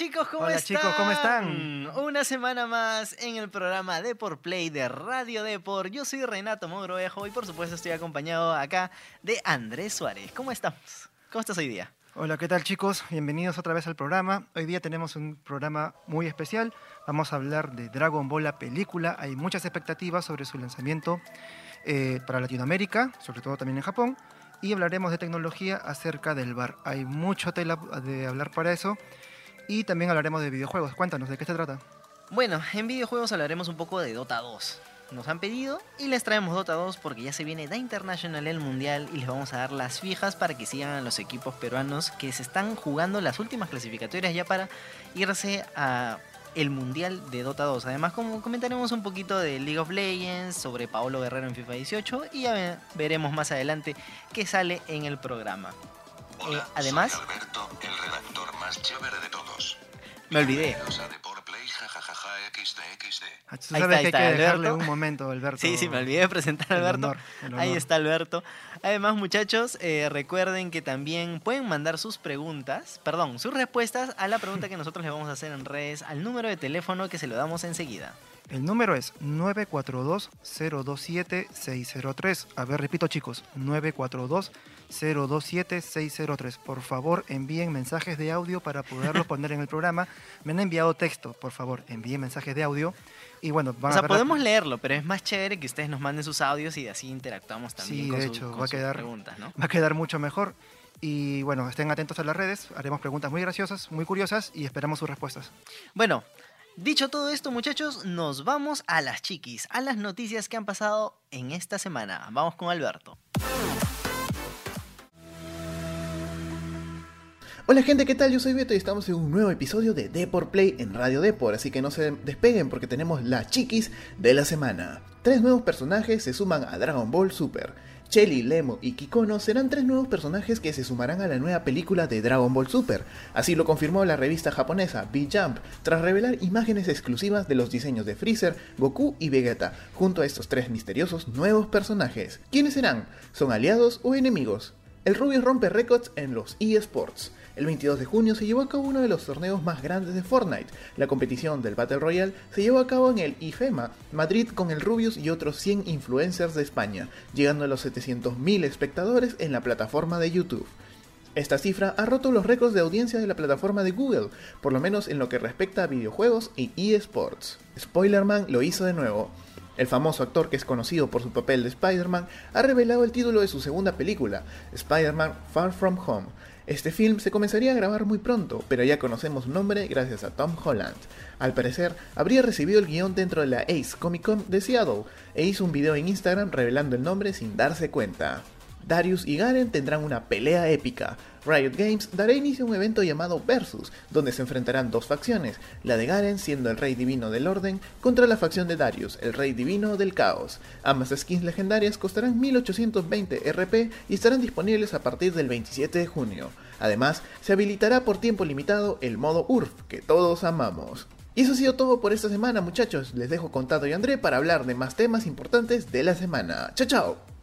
chicos, ¿cómo Hola, están? chicos, ¿cómo están? Una semana más en el programa Deport Play de Radio Deport. Yo soy Renato Mogrovejo y por supuesto estoy acompañado acá de Andrés Suárez. ¿Cómo estamos? ¿Cómo estás hoy día? Hola, ¿qué tal chicos? Bienvenidos otra vez al programa. Hoy día tenemos un programa muy especial. Vamos a hablar de Dragon Ball, la película. Hay muchas expectativas sobre su lanzamiento eh, para Latinoamérica, sobre todo también en Japón. Y hablaremos de tecnología acerca del bar. Hay mucho tela de hablar para eso. Y también hablaremos de videojuegos. Cuéntanos, ¿de qué se trata? Bueno, en videojuegos hablaremos un poco de Dota 2. Nos han pedido y les traemos Dota 2 porque ya se viene Da International el Mundial y les vamos a dar las fijas para que sigan a los equipos peruanos que se están jugando las últimas clasificatorias ya para irse a el Mundial de Dota 2. Además, como comentaremos un poquito de League of Legends, sobre Paolo Guerrero en FIFA 18 y ya ve- veremos más adelante qué sale en el programa. Hola, Eh, además- soy Alberto, el redactor más chévere de todos. Me olvidé. Ah, Ahí está, sabes ahí que hay está, que dejarle Alberto. un momento, Alberto. Sí, sí, me olvidé de presentar a El Alberto. honor, el Ahí está Alberto. Además, muchachos, eh, recuerden que también pueden mandar sus preguntas, perdón, sus respuestas a la pregunta que nosotros les vamos a hacer en redes al número de teléfono que se lo damos enseguida. El número es 942-027-603. A ver, repito chicos, 942-027-603. Por favor, envíen mensajes de audio para poderlos poner en el programa. Me han enviado texto, por favor, envíen mensajes de audio. Y bueno, van O sea, a ver la- podemos leerlo, pero es más chévere que ustedes nos manden sus audios y así interactuamos también Sí, con, de su- hecho, con va a sus quedar- preguntas, ¿no? Va a quedar mucho mejor. Y bueno, estén atentos a las redes. Haremos preguntas muy graciosas, muy curiosas y esperamos sus respuestas. Bueno, dicho todo esto, muchachos, nos vamos a las chiquis, a las noticias que han pasado en esta semana. Vamos con Alberto. Hola gente, ¿qué tal? Yo soy Beto y estamos en un nuevo episodio de Deport Play en Radio Deport, así que no se despeguen porque tenemos las chiquis de la semana. Tres nuevos personajes se suman a Dragon Ball Super. Chelly, Lemo y Kikono serán tres nuevos personajes que se sumarán a la nueva película de Dragon Ball Super. Así lo confirmó la revista japonesa B-Jump, tras revelar imágenes exclusivas de los diseños de Freezer, Goku y Vegeta, junto a estos tres misteriosos nuevos personajes. ¿Quiénes serán? ¿Son aliados o enemigos? El Rubius rompe récords en los eSports. El 22 de junio se llevó a cabo uno de los torneos más grandes de Fortnite. La competición del Battle Royale se llevó a cabo en el IFEMA, Madrid, con el Rubius y otros 100 influencers de España, llegando a los 700.000 espectadores en la plataforma de YouTube. Esta cifra ha roto los récords de audiencia de la plataforma de Google, por lo menos en lo que respecta a videojuegos y eSports. Spoilerman lo hizo de nuevo. El famoso actor que es conocido por su papel de Spider-Man ha revelado el título de su segunda película, Spider-Man Far From Home. Este film se comenzaría a grabar muy pronto, pero ya conocemos su nombre gracias a Tom Holland. Al parecer, habría recibido el guion dentro de la Ace Comic Con de Seattle e hizo un video en Instagram revelando el nombre sin darse cuenta. Darius y Garen tendrán una pelea épica. Riot Games dará inicio a un evento llamado Versus, donde se enfrentarán dos facciones, la de Garen siendo el rey divino del orden contra la facción de Darius, el rey divino del caos. Ambas skins legendarias costarán 1820 RP y estarán disponibles a partir del 27 de junio. Además, se habilitará por tiempo limitado el modo URF, que todos amamos. Y eso ha sido todo por esta semana muchachos, les dejo con Tato y André para hablar de más temas importantes de la semana. ¡Chao, chao!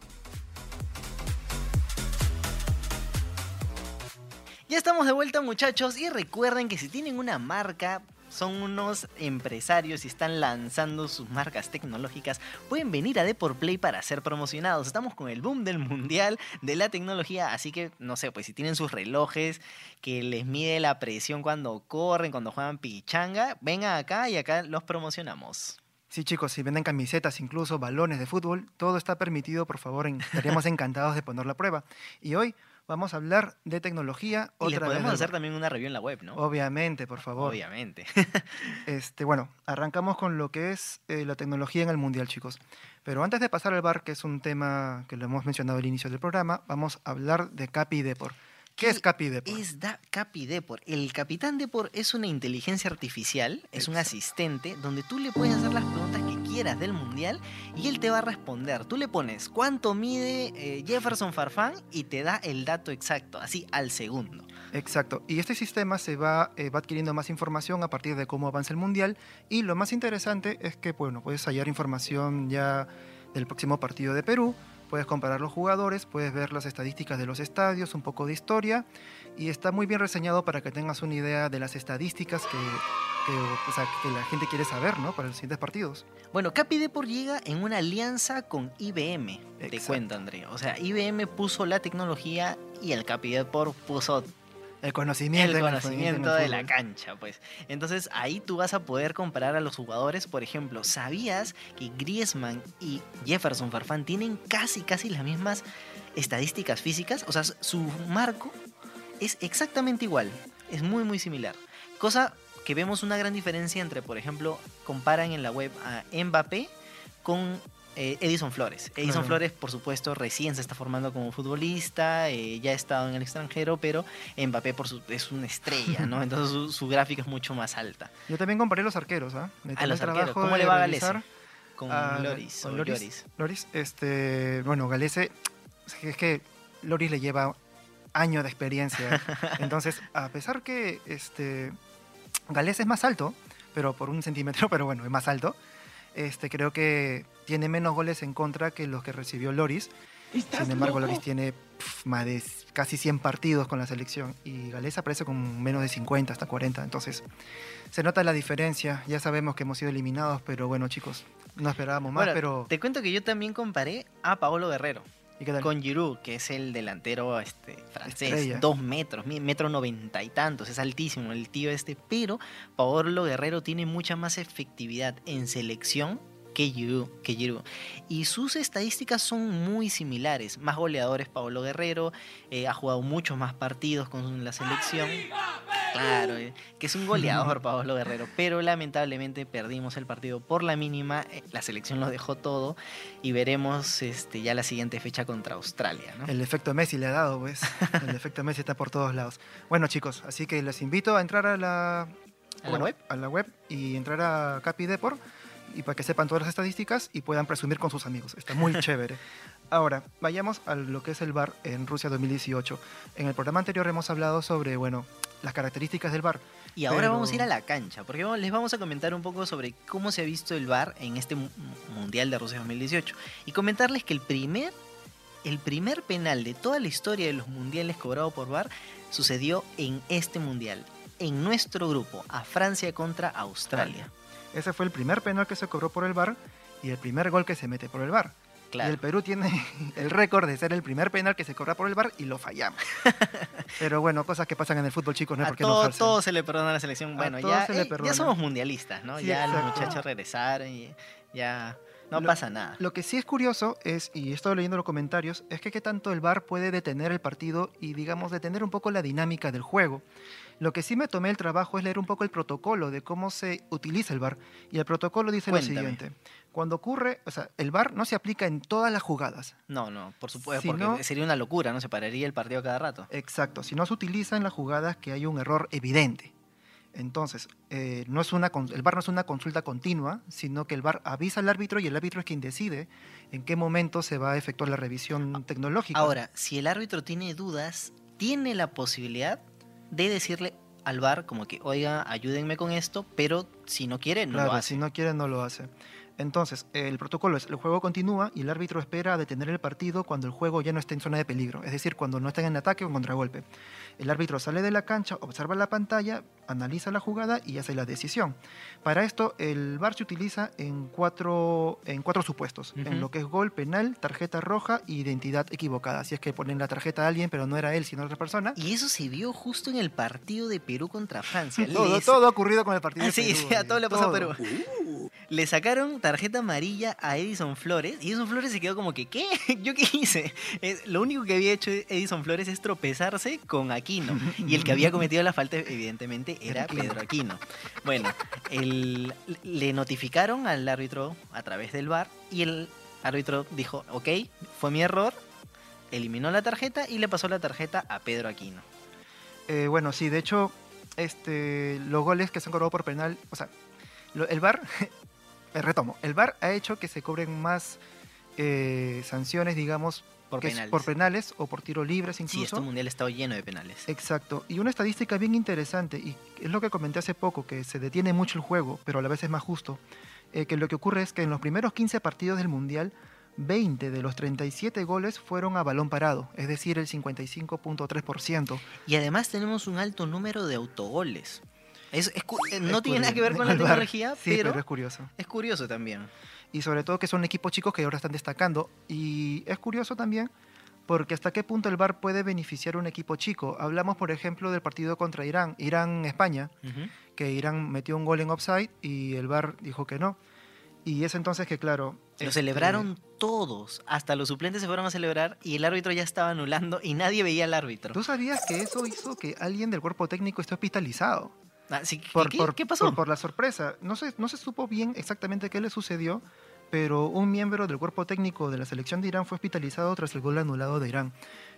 Ya estamos de vuelta muchachos y recuerden que si tienen una marca, son unos empresarios y están lanzando sus marcas tecnológicas, pueden venir a Deport Play para ser promocionados. Estamos con el boom del mundial de la tecnología, así que no sé, pues si tienen sus relojes que les mide la presión cuando corren, cuando juegan pichanga, vengan acá y acá los promocionamos. Sí, chicos, si venden camisetas, incluso balones de fútbol, todo está permitido, por favor, estaríamos encantados de poner la prueba. Y hoy vamos a hablar de tecnología. Y les otra vez podemos hacer también una review en la web, ¿no? Obviamente, por favor. Obviamente. Este, bueno, arrancamos con lo que es eh, la tecnología en el mundial, chicos. Pero antes de pasar al bar, que es un tema que lo hemos mencionado al inicio del programa, vamos a hablar de Capi Depor. ¿Qué es Capi Depor? Es da Capi Depor. El Capitán Depor es una inteligencia artificial, es un asistente donde tú le puedes hacer las preguntas quieras del mundial y él te va a responder. Tú le pones cuánto mide eh, Jefferson Farfán y te da el dato exacto, así al segundo. Exacto. Y este sistema se va, eh, va adquiriendo más información a partir de cómo avanza el mundial. Y lo más interesante es que, bueno, puedes hallar información ya del próximo partido de Perú, Puedes comparar los jugadores, puedes ver las estadísticas de los estadios, un poco de historia y está muy bien reseñado para que tengas una idea de las estadísticas que, que, o sea, que la gente quiere saber ¿no? para los siguientes partidos. Bueno, Capi Depor llega en una alianza con IBM, te cuento, Andrea. O sea, IBM puso la tecnología y el Capi Depor puso El conocimiento, el en conocimiento de la cancha, pues. Entonces ahí tú vas a poder comparar a los jugadores. Por ejemplo, ¿sabías que Griezmann y Jefferson Farfán tienen casi, casi las mismas estadísticas físicas? O sea, su marco es exactamente igual. Es muy, muy similar. Cosa que vemos una gran diferencia entre, por ejemplo, comparan en la web a Mbappé con eh, Edison Flores. Edison. Flores, por supuesto, recién se está formando como futbolista, eh, ya ha estado en el extranjero, pero Mbappé por su- es una estrella, ¿no? Entonces su, su gráfica es mucho más alta. Yo también comparé los arqueros, ¿ah? A los arqueros, ¿cómo le va a Galese? Con a- Loris. con Loris. Lloris. Loris, este, bueno, Galese, es que Loris le lleva años de experiencia. Entonces, a pesar que este, Galese es más alto, pero por un centímetro, pero bueno, es más alto, este, creo que tiene menos goles en contra que los que recibió Loris. Sin embargo, Loris tiene pf, más de casi 100 partidos con la selección y Galese aparece con menos de 50 hasta 40. Entonces, se nota la diferencia. Ya sabemos que hemos sido eliminados, pero bueno, chicos, no esperábamos más, Bueno, pero... Te cuento que yo también comparé a Paolo Guerrero ¿Y qué tal? con Giroud, que es el delantero este, francés, Estrella. dos metros, metro noventa y tantos, es altísimo el tío este, pero Paolo Guerrero tiene mucha más efectividad en selección Giroud. Y sus estadísticas son muy similares, más goleadores Paolo Guerrero, eh, ha jugado muchos más partidos con la selección. Claro, eh, que es un goleador Pablo Guerrero, pero lamentablemente perdimos el partido por la mínima, eh, la selección lo dejó todo y veremos este, ya la siguiente fecha contra Australia. ¿no? El efecto Messi le ha dado, pues. El efecto Messi está por todos lados. Bueno, chicos, así que les invito a entrar a la, ¿A la bueno, web? a la web y entrar a Capi Depor y para que sepan todas las estadísticas y puedan presumir con sus amigos. Está muy chévere. Ahora, vayamos a lo que es el VAR en Rusia 2018. En el programa anterior hemos hablado sobre, bueno, las características del VAR. Y ahora pero- vamos a ir a la cancha, porque les vamos a comentar un poco sobre cómo se ha visto el VAR en este mu- Mundial de Rusia 2018. Y comentarles que el primer, el primer penal de toda la historia de los mundiales cobrado por VAR sucedió en este Mundial, en nuestro grupo, a Francia contra Australia. Ese fue el primer penal que se cobró por el VAR y el primer gol que se mete por el VAR. Y Claro. el Perú tiene el récord de ser el primer penal que se cobra por el VAR y lo fallamos. Pero bueno, cosas que pasan en el fútbol, chicos, no hay a por qué todo, todo se le perdona a la selección. Bueno, ya, se eh, ya somos mundialistas, ¿no? Sí, ya los muchachos regresaron y ya no Lo- pasa nada. Lo que sí es curioso es, y he estado leyendo los comentarios, es que qué tanto el VAR puede detener el partido y, digamos, detener un poco la dinámica del juego. Lo que sí me tomé el trabajo es leer un poco el protocolo de cómo se utiliza el VAR. Y el protocolo dice Cuéntame. lo siguiente. Cuando ocurre, o sea, el VAR no se aplica en todas las jugadas. No, no, por supuesto, Si porque no- sería una locura, ¿no? Se pararía el partido cada rato. Exacto, si no se utiliza en las jugadas que hay un error evidente. Entonces, eh, no es una, el VAR no es una consulta continua, sino que el VAR avisa al árbitro y el árbitro es quien decide en qué momento se va a efectuar la revisión tecnológica. Ahora, si el árbitro tiene dudas, tiene la posibilidad de decirle al VAR como que, oiga, ayúdenme con esto, pero si no quiere, no claro, lo hace. si no quiere, no lo hace. Entonces, el protocolo es, el juego continúa y el árbitro espera a detener el partido cuando el juego ya no esté en zona de peligro, es decir, cuando no estén en ataque o en contragolpe. El árbitro sale de la cancha, observa la pantalla, analiza la jugada y hace la decisión. Para esto, el VAR se utiliza en cuatro, en cuatro supuestos, en lo que es gol, penal, tarjeta roja y identidad equivocada. Si es que ponen la tarjeta a alguien, pero no era él, sino otra persona. Y eso se vio justo en el partido de Perú contra Francia. Todo, Les- todo ha ocurrido con el partido. de sí, Perú, sí, a eh, todo le pasó a. Perú. Le sacaron tarjeta amarilla a Edison Flores y Edison Flores se quedó como que, ¿qué? ¿Yo qué hice? Lo único que había hecho Edison Flores es tropezarse con Aquino y el que había cometido la falta evidentemente era. Pedro Aquino. Bueno, el- le notificaron al árbitro a través del bar y el árbitro dijo, ok, fue mi error, eliminó la tarjeta y le pasó la tarjeta a Pedro Aquino. Eh, bueno, sí, de hecho, este, los goles que se han cobrado por penal, o sea, lo- el VAR, retomo, el VAR ha hecho que se cobren más eh, sanciones, digamos, Por que es penales. por penales o por tiro libres Sí, incluso. este mundial ha estado lleno de penales. Exacto. Y una estadística bien interesante, y es lo que comenté hace poco, que se detiene mucho el juego, pero a la vez es más justo, eh, que lo que ocurre es que en los primeros 15 partidos del Mundial, 20 de los 37 goles fueron a balón parado, es decir, el 55.3%. Y además tenemos un alto número de autogoles. Es, es eh, no Es tiene nada curioso. que ver con la tecnología, sí, pero, pero es curioso. es curioso también. Y sobre todo que son equipos chicos que ahora están destacando. Y es curioso también porque hasta qué punto el VAR puede beneficiar a un equipo chico. Hablamos, por ejemplo, del partido contra Irán, Irán-España, que Irán metió un gol en offside y el VAR dijo que no. Y es entonces que, claro... Lo este, celebraron todos, hasta los suplentes se fueron a celebrar y el árbitro ya estaba anulando y nadie veía al árbitro. ¿Tú sabías que eso hizo que alguien del cuerpo técnico esté hospitalizado? Que, Por, ¿qué, por- qué pasó? Por, por la sorpresa. No se, no se supo bien exactamente qué le sucedió, pero un miembro del cuerpo técnico de la selección de Irán fue hospitalizado tras el gol anulado de Irán.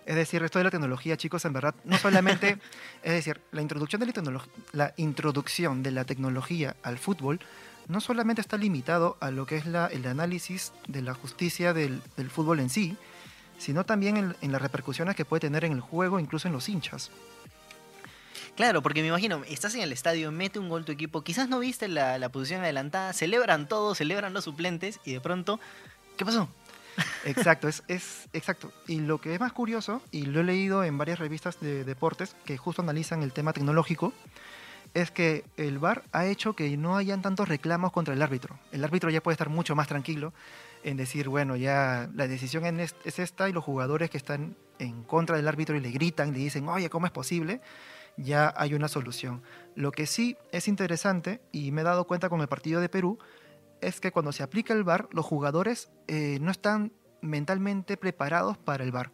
Es decir, esto de la tecnología, chicos, en verdad, no solamente, es decir, la introducción de la, introducción de la tecnología al fútbol no solamente está limitado a lo que es la, el análisis de la justicia del, del fútbol en sí, sino también en, en las repercusiones que puede tener en el juego, incluso en los hinchas. Claro, porque me imagino, estás en el estadio, mete un gol tu equipo, quizás no viste la, la posición adelantada, celebran todos, celebran los suplentes y de pronto, ¿qué pasó? Exacto, es, es exacto. Y lo que es más curioso, y lo he leído en varias revistas de deportes que justo analizan el tema tecnológico, es que el VAR ha hecho que no hayan tantos reclamos contra el árbitro. El árbitro ya puede estar mucho más tranquilo en decir, bueno, ya la decisión es esta y los jugadores que están en contra del árbitro y le gritan, le dicen, oye, ¿cómo es posible? Ya hay una solución. Lo que sí es interesante, y me he dado cuenta con el partido de Perú, es que cuando se aplica el VAR, los jugadores eh, no están mentalmente preparados para el VAR.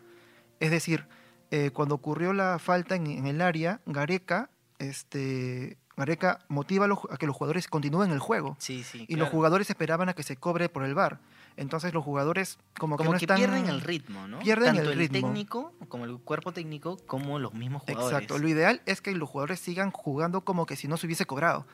Es decir, eh, cuando ocurrió la falta en, en el área, Gareca, este, Gareca motiva a, los- a que los jugadores continúen el juego. Sí, sí. Y los jugadores esperaban a que se cobre por el VAR. Entonces los jugadores como, como que que, no están... pierden el ritmo, ¿no? pierden Tanto el ritmo. técnico, como el cuerpo técnico, como los mismos jugadores. Exacto. Lo ideal es que los jugadores sigan jugando como que si no se hubiese cobrado.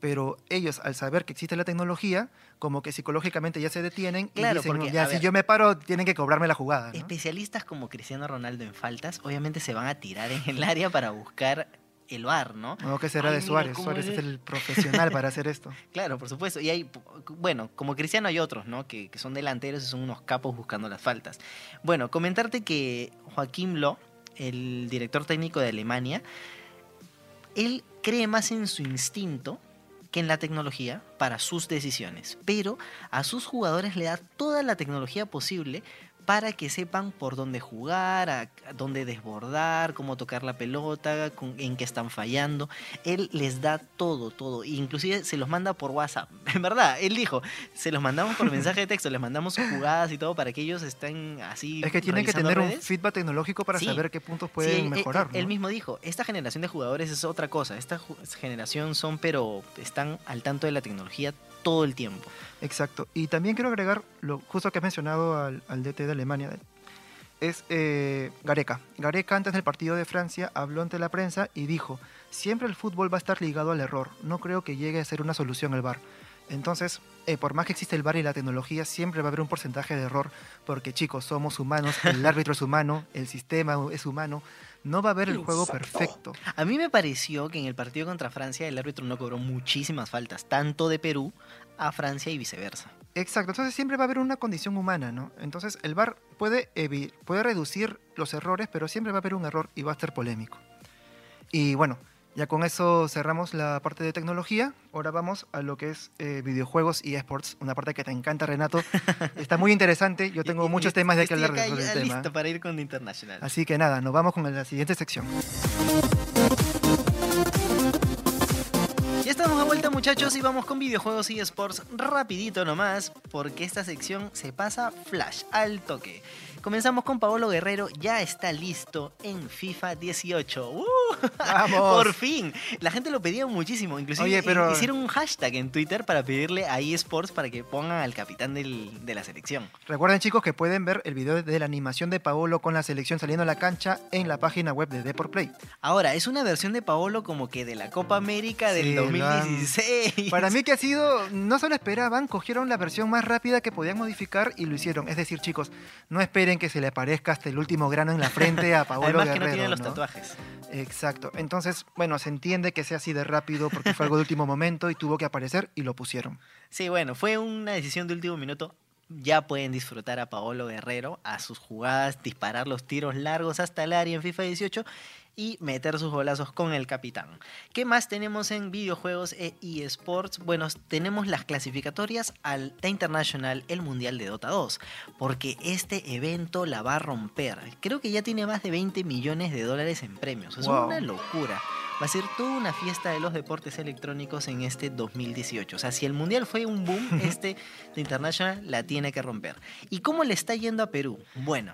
Pero ellos, al saber que existe la tecnología, como que psicológicamente ya se detienen Claro, y dicen, porque, ya si ver, yo me paro, tienen que cobrarme la jugada. ¿no? Especialistas como Cristiano Ronaldo en faltas, obviamente se van a tirar en el área para buscar el VAR, ¿no? No, que será Ay, de Suárez. Suárez es el profesional para hacer esto. Claro, por supuesto. Y hay, bueno, como Cristiano hay otros, ¿no? Que, que son delanteros y son unos capos buscando las faltas. Bueno, comentarte que Joaquín Loh, el director técnico de Alemania, él cree más en su instinto que en la tecnología para sus decisiones. Pero a sus jugadores le da toda la tecnología posible para que sepan por dónde jugar, a, a dónde desbordar, cómo tocar la pelota, con- en qué están fallando. Él les da todo, todo. Inclusive se los manda por WhatsApp. En verdad, él dijo, se los mandamos por mensaje de texto, les mandamos jugadas y todo para que ellos estén así. Es que tienen que tener un feedback tecnológico para Sí. saber qué puntos Sí, pueden él- mejorar. Él, él ¿no? mismo dijo, esta generación de jugadores es otra cosa. Esta generación son, pero están al tanto de la tecnología todo el tiempo. Exacto. Y también quiero agregar, lo justo que has mencionado al, al DT de Alemania, es eh, Gareca. Gareca antes del partido de Francia habló ante la prensa y dijo, siempre el fútbol va a estar ligado al error, no creo que llegue a ser una solución el VAR. Entonces, eh, por más que existe el VAR y la tecnología, siempre va a haber un porcentaje de error, porque chicos, somos humanos, el árbitro es humano, el sistema es humano, no va a haber el juego perfecto. A mí me pareció que en el partido contra Francia el árbitro no cobró muchísimas faltas, tanto de Perú a Francia y viceversa. Exacto, entonces siempre va a haber una condición humana, ¿no? Entonces el VAR puede, puede reducir los errores, pero siempre va a haber un error y va a ser polémico. Y bueno, ya con eso cerramos la parte de tecnología. Ahora vamos a lo que es eh, videojuegos y esports, una parte que te encanta, Renato. Está muy interesante, yo tengo Y- muchos temas de que hablar acá sobre el ya tema. listo para ir con International. Así que nada, nos vamos con la siguiente sección. Ya estamos de vuelta muchachos y vamos con videojuegos y esports rapidito nomás, porque esta sección se pasa flash, al toque. Comenzamos con Paolo Guerrero, ya está listo en FIFA 18. ¡Uh! ¡Vamos! Por fin. La gente lo pedía muchísimo, inclusive Oye, pero- hicieron un hashtag en Twitter para pedirle a eSports para que pongan al capitán del- de la selección. Recuerden chicos que pueden ver el video de la animación de Paolo con la selección saliendo a la cancha en la página web de Deport Play. Ahora, es una versión de Paolo como que de la Copa América del Sí, lo han- 2016. Para mí que ha sido, no se lo esperaban, cogieron la versión más rápida que podían modificar y lo hicieron. Es decir, chicos, no esperen que se le aparezca hasta el último grano en la frente a Paolo Además que Guerrero. no tiene los tatuajes. Exacto. Entonces, bueno, se entiende que sea así de rápido porque fue algo de último momento y tuvo que aparecer y lo pusieron. Sí, bueno, fue una decisión de último minuto, ya pueden disfrutar a Paolo Guerrero, a sus jugadas, disparar los tiros largos hasta el área en FIFA 18 y meter sus golazos con el capitán. ¿Qué más tenemos en videojuegos e eSports? Bueno, tenemos las clasificatorias al The International, el Mundial de Dota 2, porque este evento la va a romper. Creo que ya tiene más de 20 millones de dólares en premios. Es Wow. una locura. Va a ser toda una fiesta de los deportes electrónicos en este 2018. O sea, si el Mundial fue un boom, este The International la tiene que romper. ¿Y cómo le está yendo a Perú? Bueno,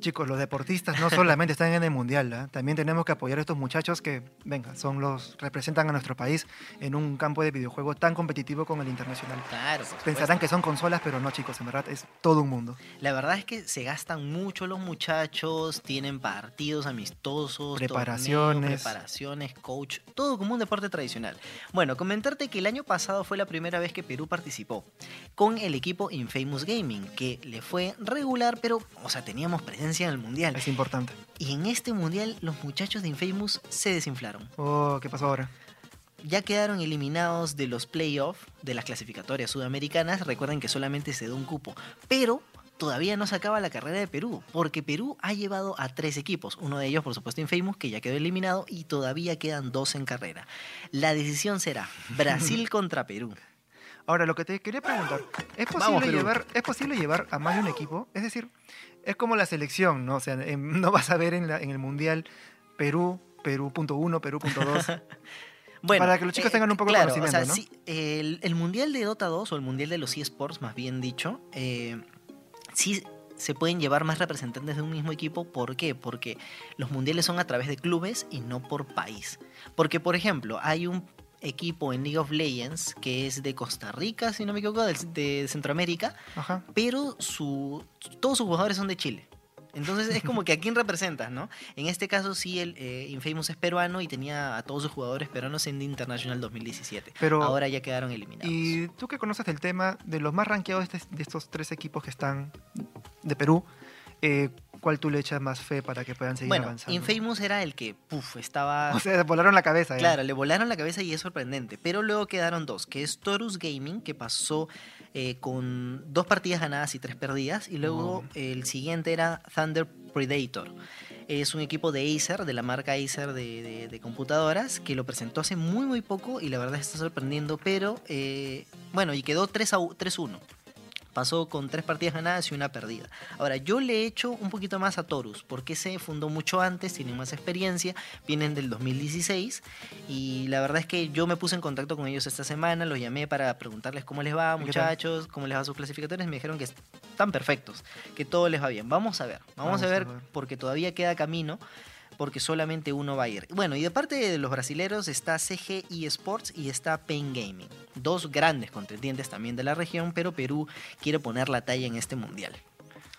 Chicos, los deportistas no solamente están en el mundial, ¿ah? también tenemos que apoyar a estos muchachos que, venga, son los representan a nuestro país en un campo de videojuegos tan competitivo como el internacional. claro. Pensarán que son consolas, pero no, chicos, en verdad es todo un mundo. La verdad es que se gastan mucho los muchachos, tienen partidos amistosos, Preparaciones. torneos, preparaciones, coach, todo como un deporte tradicional. Bueno, comentarte que el año pasado fue la primera vez que Perú participó con el equipo Infamous Gaming, que le fue regular, pero, o sea, teníamos presencia en el mundial. Es importante. Y en este mundial los muchachos de Infamous se desinflaron. Oh, ¿qué pasó ahora? Ya quedaron eliminados de los playoffs de las clasificatorias sudamericanas. Recuerden que solamente se da un cupo. Pero todavía no se acaba la carrera de Perú, porque Perú ha llevado a tres equipos. Uno de ellos, por supuesto, Infamous, que ya quedó eliminado, y todavía quedan dos en carrera. La decisión será Brasil contra Perú. Ahora, lo que te quería preguntar, ¿es posible, llevar, ¿es posible llevar a más de un equipo? Es decir, es como la selección, ¿no? O sea, em, no vas a ver en, la- en el Mundial Perú, Perú.1, Perú.2. Bueno, Para que los chicos tengan un poco de conocimiento, o sea, ¿no? sí, el, el Mundial de Dota 2 o el Mundial de los eSports, más bien dicho, eh, sí se pueden llevar más representantes de un mismo equipo. ¿Por qué? Porque los mundiales son a través de clubes y no por país. Porque, por ejemplo, hay un equipo en League of Legends que es de Costa Rica, si no me equivoco, de Centroamérica, Ajá. pero su, todos sus jugadores son de Chile. Entonces es como que a quién representas, ¿no? En este caso sí, el eh, Infamous es peruano y tenía a todos sus jugadores peruanos en The International 2017. Pero- Ahora ya quedaron eliminados. Y tú que conoces del tema de los más rankeados de, de estos tres equipos que están de Perú, eh, ¿cuál tú le echas más fe para que puedan seguir bueno, avanzando? Infamous era el que, puf, estaba... O sea, volaron la cabeza. ya. Claro, le volaron la cabeza y es sorprendente. Pero luego quedaron dos, que es Torus Gaming, que pasó eh, con dos partidas ganadas y tres perdidas. Y luego Oh. el siguiente era Thunder Predator. Es un equipo de Acer, de la marca Acer de, de- de computadoras, que lo presentó hace muy muy poco y la verdad está sorprendiendo. Pero eh, bueno, y quedó 3 a u- 3-1. Pasó con tres partidas ganadas y una perdida. Ahora, yo le he hecho un poquito más a Torus, porque se fundó mucho antes, tienen más experiencia, vienen del 2016 y la verdad es que yo me puse en contacto con ellos esta semana, los llamé para preguntarles cómo les va, muchachos, cómo les va sus clasificatorios, me dijeron que están perfectos, que todo les va bien. Vamos a ver, vamos, Vamos a a ver, ver. porque todavía queda camino. Porque solamente uno va a ir. Bueno, y de parte de los brasileros está CG eSports y está Pain Gaming. Dos grandes contendientes también de la región, pero Perú quiere poner la talla en este mundial.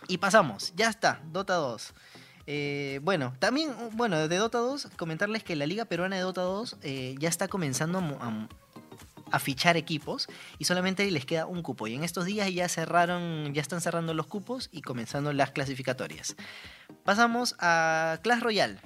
Y pasamos, ya está, Dota 2. Eh, bueno, también, bueno, de Dota 2, comentarles que la Liga Peruana de Dota 2 eh, ya está comenzando a- a fichar equipos y solamente les queda un cupo. Y en estos días ya cerraron, ya están cerrando los cupos y comenzando las clasificatorias. Pasamos a Clash Royale.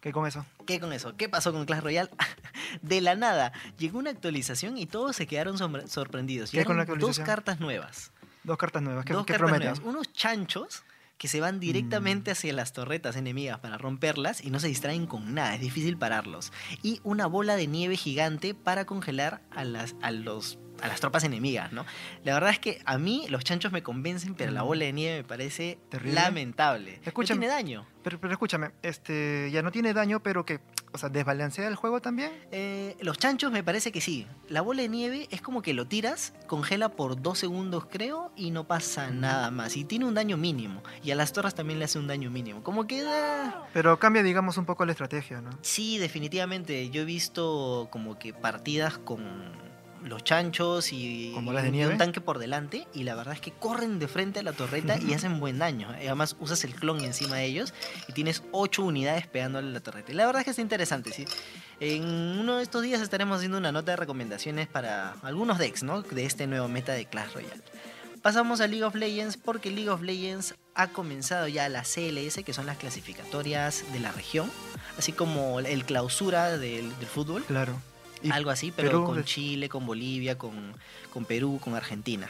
¿Qué con eso? ¿Qué con eso? ¿Qué pasó con Clash Royale? De la nada, llegó una actualización y todos se quedaron sorprendidos. ¿Qué con la Llegaron dos actualización? cartas nuevas. Dos cartas nuevas. ¿Qué, dos qué cartas prometen? nuevas. Unos chanchos que se van directamente Mm. hacia las torretas enemigas para romperlas y no se distraen con nada, es difícil pararlos. Y una bola de nieve gigante para congelar a las, a los, a las tropas enemigas, ¿no? La verdad es que a mí los chanchos me convencen, pero la Mm. bola de nieve me parece Terrible. lamentable. No Escúchame. tiene daño. Pero, pero escúchame, este, ya no tiene daño, pero que, o sea, desbalancea el juego también. Eh, los chanchos me parece que sí. La bola de nieve es como que lo tiras, congela por dos segundos creo y no pasa nada más. Y tiene un daño mínimo. Y a las torres también le hace un daño mínimo. Como que... ah, Pero cambia, digamos, un poco la estrategia, ¿no? Sí, definitivamente. Yo he visto como que partidas con los chanchos y, ¿Con bolas de y nieve? un tanque por delante y la verdad es que corren de frente a la torreta y hacen buen daño. Y Además usas el clon encima de ellos y tienes 8 unidades pegándole a la torreta. Y la verdad es que está interesante, sí. En uno de estos días estaremos haciendo una nota de recomendaciones para algunos decks, ¿no? De este nuevo meta de Clash Royale. Pasamos a League of Legends porque League of Legends ha comenzado ya la CLS, que son las clasificatorias de la región, así como el clausura del, del fútbol, Claro. Y algo así, pero Perú con Chile, con Bolivia, con, con Perú, con Argentina.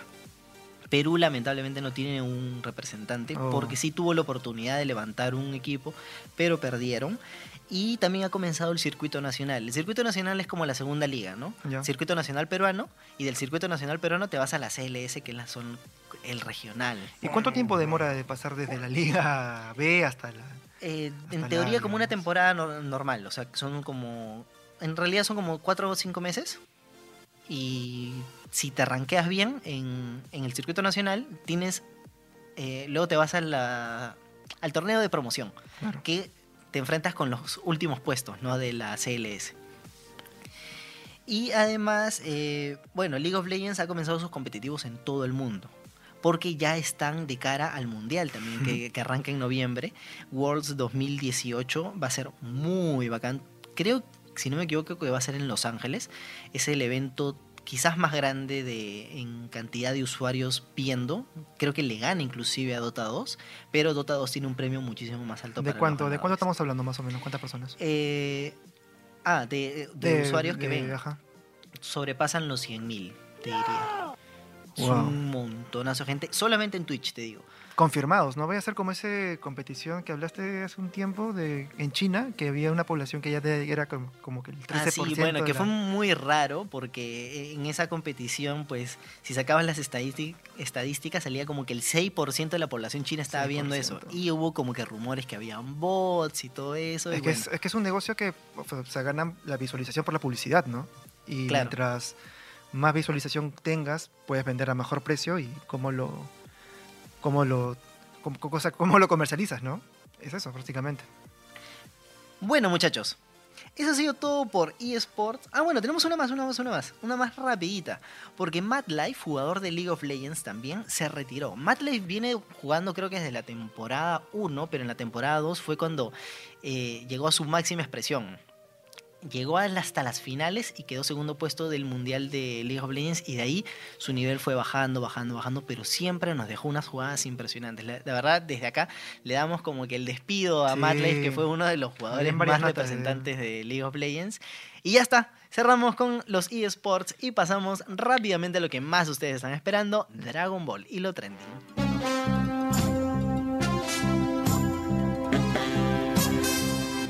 Perú lamentablemente no tiene un representante Oh. porque sí tuvo la oportunidad de levantar un equipo, pero perdieron. Y también ha comenzado el circuito nacional. El circuito nacional es como la segunda liga, ¿no? Circuito nacional peruano. Y del circuito nacional peruano te vas a la CLS, que es la son el regional. ¿Y cuánto tiempo demora de pasar desde la Liga B hasta la... Eh, en teoría como una temporada no- normal, o sea, son como... En realidad son como cuatro o cinco meses. Y si te ranqueas bien en, en el circuito nacional, tienes... eh, luego te vas a la- al torneo de promoción, Claro. que te enfrentas con los últimos puestos, ¿no? De la CLS. Y además, eh, bueno, League of Legends ha comenzado sus competitivos en todo el mundo. Porque ya están de cara al Mundial también, que, que arranca en noviembre. Worlds 2018 va a ser muy bacán. Creo, si no me equivoco, que va a ser en Los Ángeles. Es el evento quizás más grande de, en cantidad de usuarios viendo. Creo que le gana inclusive a Dota 2. Pero Dota 2 tiene un premio muchísimo más alto. ¿De para cuánto, ¿De cuánto estamos hablando más o menos? ¿Cuántas personas? Eh, ah, de, de usuarios que ven ajá. sobrepasan los 100.000, te diría. Es Wow. un montonazo de gente, solamente en Twitch, te digo. Confirmados, ¿no? Voy a hacer como esa competición que hablaste hace un tiempo de en China, que había una población que ya de- era como, como que el 13%. Ah, sí, bueno, que la- fue muy raro porque en esa competición, pues, si sacabas las estadístic- estadísticas, salía como que el 6% de la población china estaba viendo eso. 6%. Y hubo como que rumores que habían bots y todo eso. y Es que, bueno. es, es que es un negocio que o sea, ganan la visualización por la publicidad, ¿no? Y Claro. mientras más visualización tengas, puedes vender a mejor precio y cómo lo, cómo lo, cómo, cómo lo comercializas, ¿no? Es eso, prácticamente. Bueno, muchachos, eso ha sido todo por eSports. Ah, bueno, tenemos una más, una más, una más. Una más rapidita. Porque Matt Life, jugador de League of Legends también, se retiró. Matt Life viene jugando creo que desde la temporada 1, pero en la temporada 2 fue cuando eh, llegó a su máxima expresión. Llegó hasta las finales y quedó segundo puesto del Mundial de League of Legends y de ahí su nivel fue bajando, bajando, bajando, pero siempre nos dejó unas jugadas impresionantes. La, la verdad, desde acá le damos como que el despido a Sí. Matt Life, que fue uno de los jugadores más notas de- representantes de League of Legends. Y ya está, cerramos con los eSports y pasamos rápidamente a lo que más ustedes están esperando, Dragon Ball y lo trending.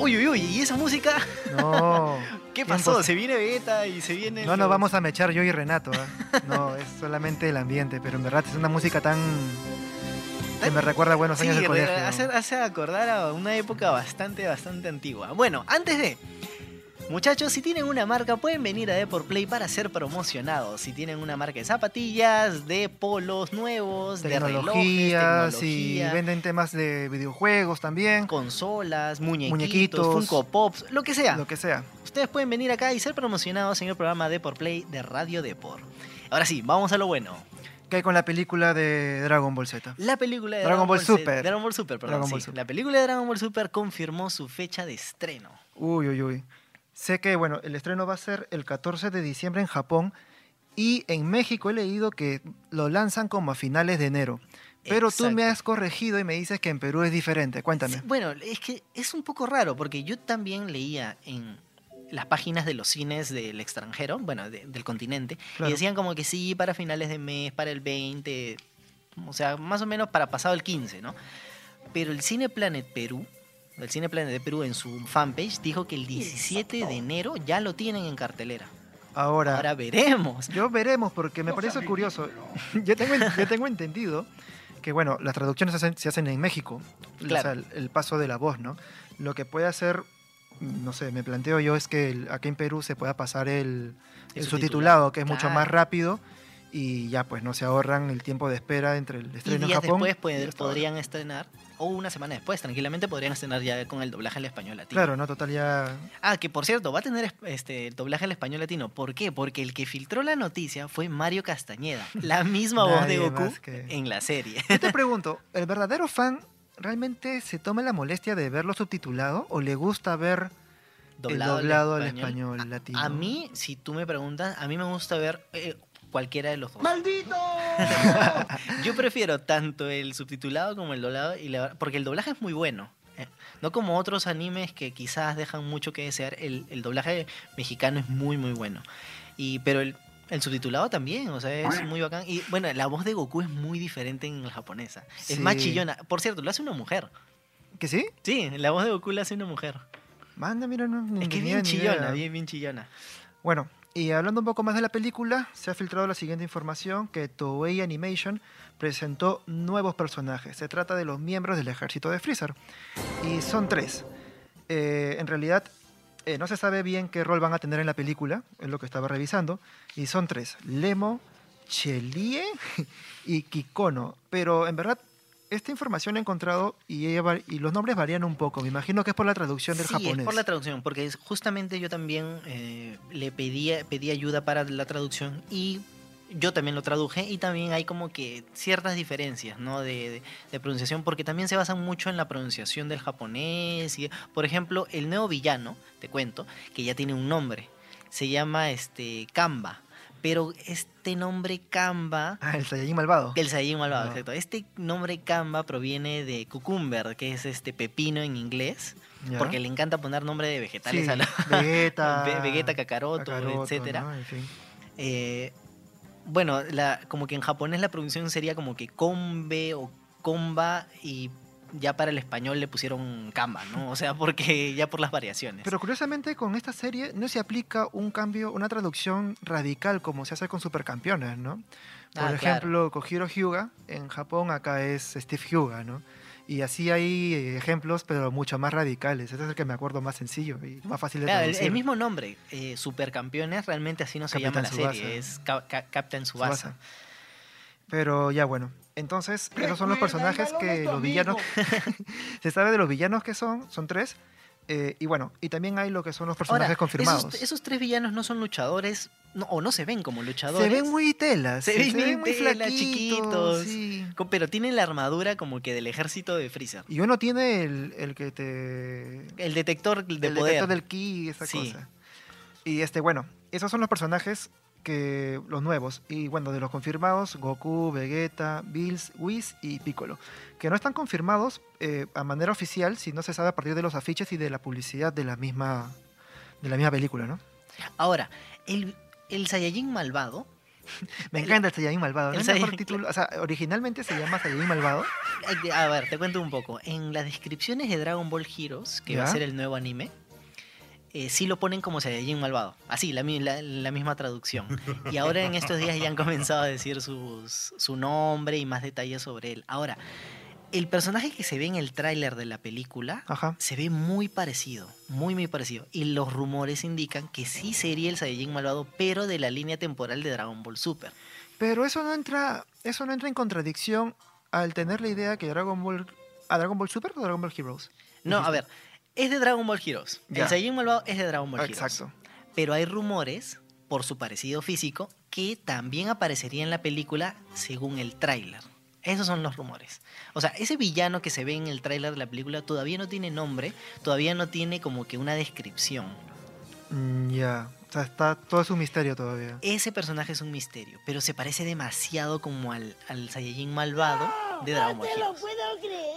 Uy, uy, uy, ¿y esa música? No. ¿Qué tiempos- pasó? Se viene Beta y se viene... No nos vamos a mechar yo y Renato, ¿ah? No, es solamente el ambiente, pero en verdad es una música tan... que me recuerda a buenos años del colegio. hace, hace acordar a una época bastante, bastante antigua. Bueno, antes de... Muchachos, si tienen una marca, pueden venir a Deport Play para ser promocionados. Si tienen una marca de zapatillas, de polos nuevos, de relojes, tecnología, venden temas de videojuegos también, consolas, muñequitos, Muñequitos, Funko Pops, lo que sea. lo que sea. Ustedes pueden venir acá y ser promocionados en el programa Deport Play de Radio Deport. Ahora sí, vamos a lo bueno. ¿Qué hay con la película de Dragon Ball Z? La película de Dragon Ball Super. Dragon Ball Super, perdón, Dragon Ball. Super. La película de Dragon Ball Super confirmó su fecha de estreno. Uy, uy, uy. Sé que, bueno, el estreno va a ser el 14 de diciembre en Japón y en México he leído que lo lanzan como a finales de enero. Pero tú me has corregido y me dices que en Perú es diferente. Cuéntame. Bueno, es que es un poco raro porque yo también leía en las páginas de los cines del extranjero, bueno, de- del continente, Claro. y decían como que sí, para finales de mes, para el 20, o sea, más o menos para pasado el 15, ¿no? Pero el Cine Planet Perú, el Cine Planet de Perú en su fanpage dijo que el 17 de enero ya lo tienen en cartelera. Ahora, Ahora veremos. yo veremos porque me parece curioso. yo, tengo, yo tengo entendido que, bueno, las traducciones se hacen, se hacen en México. O Claro. sea, el, el paso de la voz, ¿no? Lo que puede hacer, no sé, me planteo yo es que el- aquí en Perú se pueda pasar el, El el subtitulado, subtitulado, que es mucho claro. más rápido y ya pues no se ahorran el tiempo de espera entre el Y estreno en días Japón. después y puede- ahora. podrían estrenar, o una semana después, tranquilamente podrían estrenar ya con el doblaje al español latino. Claro, no, total ya... Ah, que por cierto, va a tener este el doblaje al español latino. ¿Por qué? Porque el que filtró la noticia fue Mario Castañeda, la misma voz de Goku que- en la serie. Yo te pregunto, ¿el verdadero fan realmente se toma la molestia de verlo subtitulado o le gusta ver el doblado al español, A- latino? A, mí, si tú me preguntas, a mí me gusta ver eh, cualquiera de los dos. ¡Maldito! Yo prefiero tanto el subtitulado como el doblado, y la- porque el doblaje es muy bueno. eh. No como otros animes que quizás dejan mucho que desear, el, el doblaje mexicano es muy, muy bueno. Y, pero el, El subtitulado también, o sea, es muy bacán. Y bueno, la voz de Goku es muy diferente en la japonesa. Es más chillona. Por cierto, lo hace una mujer. ¿Que sí? Sí, la voz de Goku la hace una mujer. Manda, mira, no. ni Es que es bien chillona, bien, bien chillona. Bueno, y hablando un poco más de la película, se ha filtrado la siguiente información que Toei Animation presentó nuevos personajes. Se trata de los miembros del ejército de Freezer. Y son tres. Eh, en realidad, eh, no se sabe bien qué rol van a tener en la película, es lo que estaba revisando. Y son tres. Lemo, Chelie y Kikono. Pero en verdad... Esta información he encontrado y, ella y los nombres varían un poco. Me imagino que es por la traducción del sí, japonés. es por la traducción, porque justamente yo también eh, le pedí, pedí ayuda para la traducción y yo también lo traduje y también hay como que ciertas diferencias ¿no? de, de- de pronunciación porque también se basan mucho en la pronunciación del japonés. Y, por ejemplo, el nuevo villano, te cuento, que ya tiene un nombre, se llama este Kamba, pero este nombre Kamba... Ah, el Saiyajin malvado. El Saiyajin malvado, exacto. Este nombre Kamba proviene de cucumber, que es este pepino en inglés, Ya. porque le encanta poner nombre de vegetales Sí, a la Vegeta, Ve- Vegeta, Kakaroto, Kakaroto, etcétera. ¿no? En fin. Eh, bueno, la, como que en japonés la pronunciación sería como que combe o comba y ya para el español le pusieron kamba, ¿no? O sea, porque ya por las variaciones. Pero curiosamente con esta serie no se aplica un cambio, una traducción radical como se hace con Supercampeones, ¿no? Por Ah, ejemplo, Kojiro Hyuga en Japón acá es Steve Hyuga, ¿no? Y así hay eh, ejemplos, pero mucho más radicales. Ese es el que me acuerdo más sencillo y más fácil de Claro, el, traducir. el mismo nombre, eh, Supercampeones, realmente así no se llama la Capitán serie, es Ca- Ca- Captain Subasa. Tsubasa. Pero ya bueno. Entonces, esos son los personajes que los villanos... se sabe de los villanos que son, son tres. eh, y bueno, y también hay lo que son los personajes Ahora, confirmados. Esos, esos tres villanos no son luchadores, no- o no se ven como luchadores. Se ven muy telas. Se sí, ven muy tela, flaquitos. chiquitos. sí. Pero tienen la armadura como que del ejército de Freezer. Y uno tiene el, el que te. El detector de el poder. detector del ki y esa Sí. cosa. Y este, bueno, esos son los personajes que. los nuevos. Y bueno, de los confirmados, Goku, Vegeta, Bills, Whis y Piccolo. Que no están confirmados eh, a manera oficial, si no se sabe a partir de los afiches y de la publicidad de la misma. de la misma película, ¿no? Ahora, el, el Saiyajin malvado. Me encanta el Saiyajin malvado. ¿no? el mejor título. O sea, originalmente se llama Saiyajin malvado. A ver, te cuento un poco. En las descripciones de Dragon Ball Heroes, que va a ser el nuevo anime, eh, sí lo ponen como Saiyajin malvado. Así, la, mi- la- la misma traducción. Y ahora en estos días ya han comenzado a decir sus- su nombre y más detalles sobre él. Ahora, el personaje que se ve en el tráiler de la película Ajá. se ve muy parecido, muy muy parecido. Y los rumores indican que sí sería el Saiyajin malvado, pero de la línea temporal de Dragon Ball Super. Pero eso no entra, eso no entra en contradicción al tener la idea que Dragon Ball, a Dragon Ball Super o Dragon Ball Heroes. No, a ver, es de Dragon Ball Heroes. Ya. El Saiyajin malvado es de Dragon Ball Heroes. Exacto. Pero hay rumores, por su parecido físico, que también aparecería en la película según el tráiler. Esos son los rumores. O sea, ese villano que se ve en el tráiler de la película todavía no tiene nombre, todavía no tiene como que una descripción. Mm, ya. O sea, está todo es un misterio todavía. Ese personaje es un misterio, pero se parece demasiado como al, al Saiyajin malvado de Dragon Ball Heroes.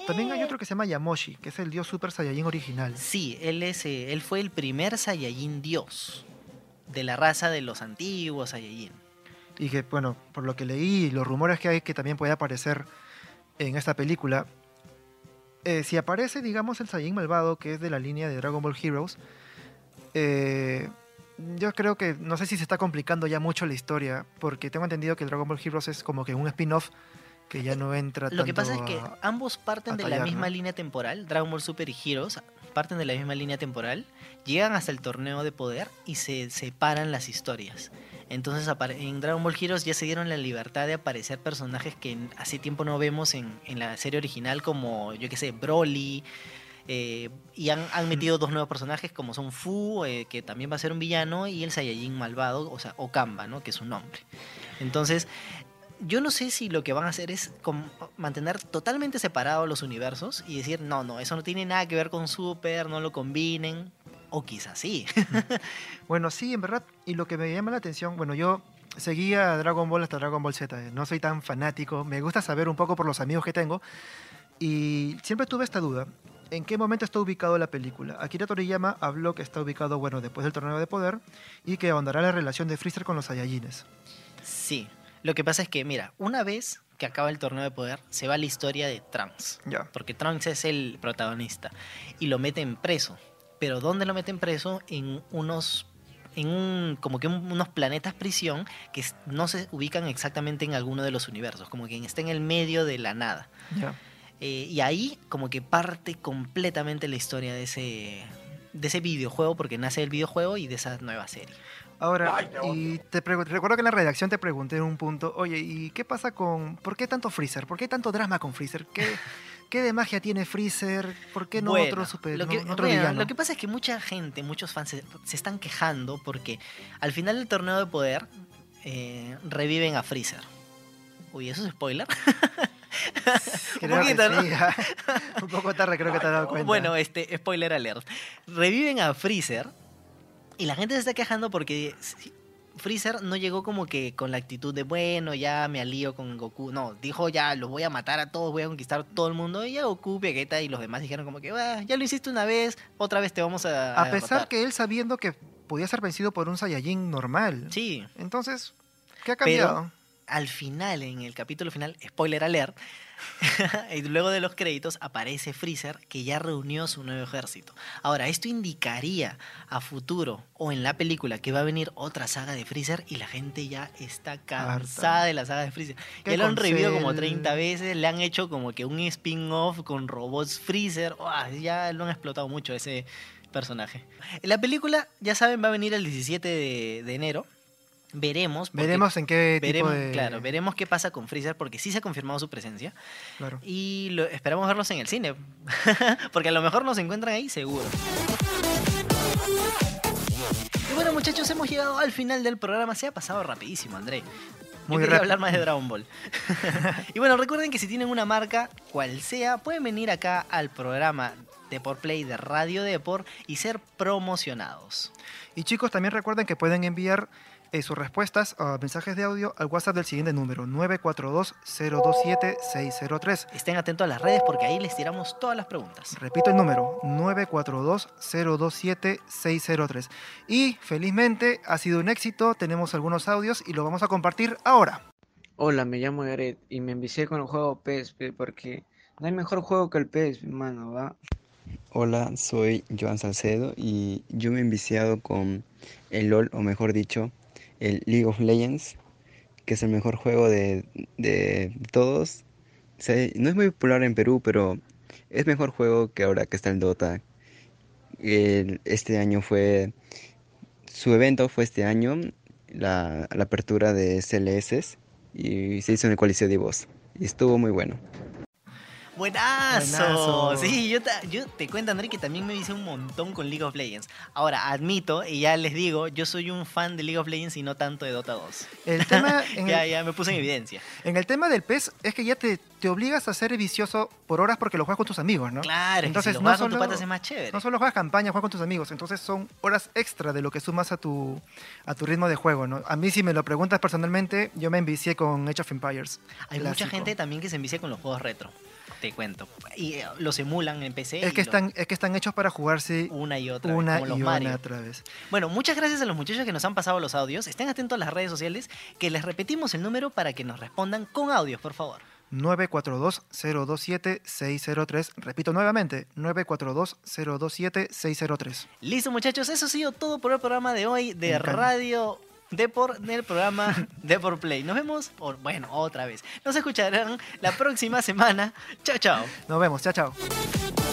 También hay otro que se llama Yamoshi, que es el dios Super Saiyajin original. Sí, él, es, eh, él fue el primer Saiyajin dios de la raza de los antiguos Saiyajin. Y que, bueno, por lo que leí y los rumores que hay que también puede aparecer en esta película, eh, si aparece, digamos, el Saiyajin malvado, que es de la línea de Dragon Ball Heroes, eh, yo creo que, no sé si se está complicando ya mucho la historia, porque tengo entendido que Dragon Ball Heroes es como que un spin-off que ya no entra Lo que pasa es que a- ambos parten de la misma ¿no? línea temporal, Dragon Ball Super y Heroes parten de la misma línea temporal, llegan hasta el torneo de poder y se separan las historias. Entonces en Dragon Ball Heroes ya se dieron la libertad de aparecer personajes que en- hace tiempo no vemos en, en la serie original como, yo qué sé, Broly. Eh, y han, han metido dos nuevos personajes como son Fu, eh, que también va a ser un villano, y el Saiyajin malvado, o sea, Okamba, ¿no? que es su nombre. Entonces, yo no sé si lo que van a hacer es mantener totalmente separados los universos y decir, no, no, eso no tiene nada que ver con Super, no lo combinen. O quizás sí. Bueno, sí, en verdad. Y lo que me llama la atención, bueno, yo seguía Dragon Ball hasta Dragon Ball Z. eh, No soy tan fanático. Me gusta saber un poco por los amigos que tengo. Y siempre tuve esta duda. ¿En qué momento está ubicado la película? Akira Toriyama habló que está ubicado, bueno, después del torneo de poder y que ahondará la relación de Freezer con los Saiyajines. Sí. Lo que pasa es que, mira, una vez que acaba el torneo de poder, se va la historia de Trunks. Ya. Porque Trunks es el protagonista. Y lo meten preso. Pero ¿dónde lo meten preso? En unos. En un, como que un- unos planetas prisión que no se ubican exactamente en alguno de los universos, como que está en el medio de la nada. Ya. Eh, y ahí como que parte completamente la historia de ese, de ese videojuego, porque nace el videojuego y de esa nueva serie. Ahora, y te recuerdo que en la redacción te pregunté en un punto, oye, ¿y qué pasa con... ¿Por qué tanto Freezer? ¿Por qué tanto drama con Freezer? ¿Qué, qué de magia tiene Freezer? ¿Por qué no Bueno, otro super, lo que, no- otro bueno, villano? lo que pasa es que mucha gente, muchos fans se, se están quejando porque al final del torneo de poder eh, reviven a Freezer. Uy, ¿eso es spoiler? Un poquito, ¿no? sí, ya. un poco tarde creo que te has dado cuenta. Bueno, este, spoiler alert. Reviven a Freezer y la gente se está quejando porque Freezer no llegó como que con la actitud de, bueno, ya me alío con Goku. No, dijo, ya los voy a matar a todos, voy a conquistar todo el mundo. Y ya Goku, Vegeta y los demás dijeron como que, "Ah, ya lo hiciste una vez, otra vez te vamos a... a pesar derrotar". que él sabiendo que podía ser vencido por un Saiyajin normal. Sí, Entonces, ¿qué ha Pero- cambiado? Al final, en el capítulo final, spoiler alert, y luego de los créditos aparece Freezer que ya reunió su nuevo ejército. Ahora, esto indicaría a futuro o en la película que va a venir otra saga de Freezer y la gente ya está cansada Harta. de la saga de Freezer. ¿Qué Ya lo han revivido como Cell? 30 veces, le han hecho como que un spin-off con robots Freezer. ¡Uah! ya lo han explotado mucho ese personaje. La película, ya saben, va a venir el 17 de, de enero. Veremos. porque- Veremos en qué Veremos, tipo de... claro, veremos qué pasa con Freezer porque sí se ha confirmado su presencia Claro. y lo, esperamos verlos en el cine porque a lo mejor nos encuentran ahí seguro. Y bueno muchachos, hemos llegado al final del programa. Se ha pasado rapidísimo, André. Yo Muy quería rápido. hablar más de Dragon Ball. y bueno, recuerden que si tienen una marca, cual sea, pueden venir acá al programa de por Play de Radio Depor y ser promocionados. Y chicos, también recuerden que pueden enviar sus respuestas a mensajes de audio al WhatsApp del siguiente número, 942-027-603. Estén atentos a las redes porque ahí les tiramos todas las preguntas. Repito el número, 942-027-603. Y felizmente ha sido un éxito, tenemos algunos audios y lo vamos a compartir ahora. Hola, me llamo Yaret y me envicié con el juego PES pe, porque no hay mejor juego que el PES, mano, ¿va? Hola, soy Joan Salcedo y yo me he enviciado con el LOL, o mejor dicho, el League of Legends, que es el mejor juego de, de todos. No es muy popular en Perú, pero es mejor juego que ahora que está el Dota. Este año fue, su evento fue este año, la, la apertura de CLS, y se hizo en el Coliseo de Voz. Y estuvo muy bueno. Buenazo. Buenazo. Sí, yo te, yo te cuento, André, que también me hice un montón con League of Legends. Ahora, admito, y ya les digo, yo soy un fan de League of Legends y no tanto de Dota 2. El tema en, ya, el, ya me puse en evidencia. en el tema del PES es que ya te, te obligas a ser vicioso por horas porque lo juegas con tus amigos, ¿no? Claro, Entonces, Entonces, si lo no juegas con tus solo- patas es más chévere. No solo juegas campaña, juegas con tus amigos, entonces son horas extra de lo que sumas a tu, a tu ritmo de juego, ¿no? A mí si me lo preguntas personalmente, yo me envicié con Age of Empires. Hay mucha clásico. gente también que se envicia con los juegos retro. Te cuento. Y eh, los emulan en PC. Es que, están, es que están hechos para jugarse una y otra vez, una los y Mario. una otra vez. Bueno, muchas gracias a los muchachos que nos han pasado los audios. Estén atentos a las redes sociales, que les repetimos el número para que nos respondan con audios, por favor. 942-027-603. Repito nuevamente, 942-027-603. Listo, muchachos, eso ha sido todo por el programa de hoy de Me Radio Depor, del programa Depor Play. Nos vemos, o, bueno, otra vez. Nos escucharán la próxima semana. Chao, chao. Nos vemos, chao, chao.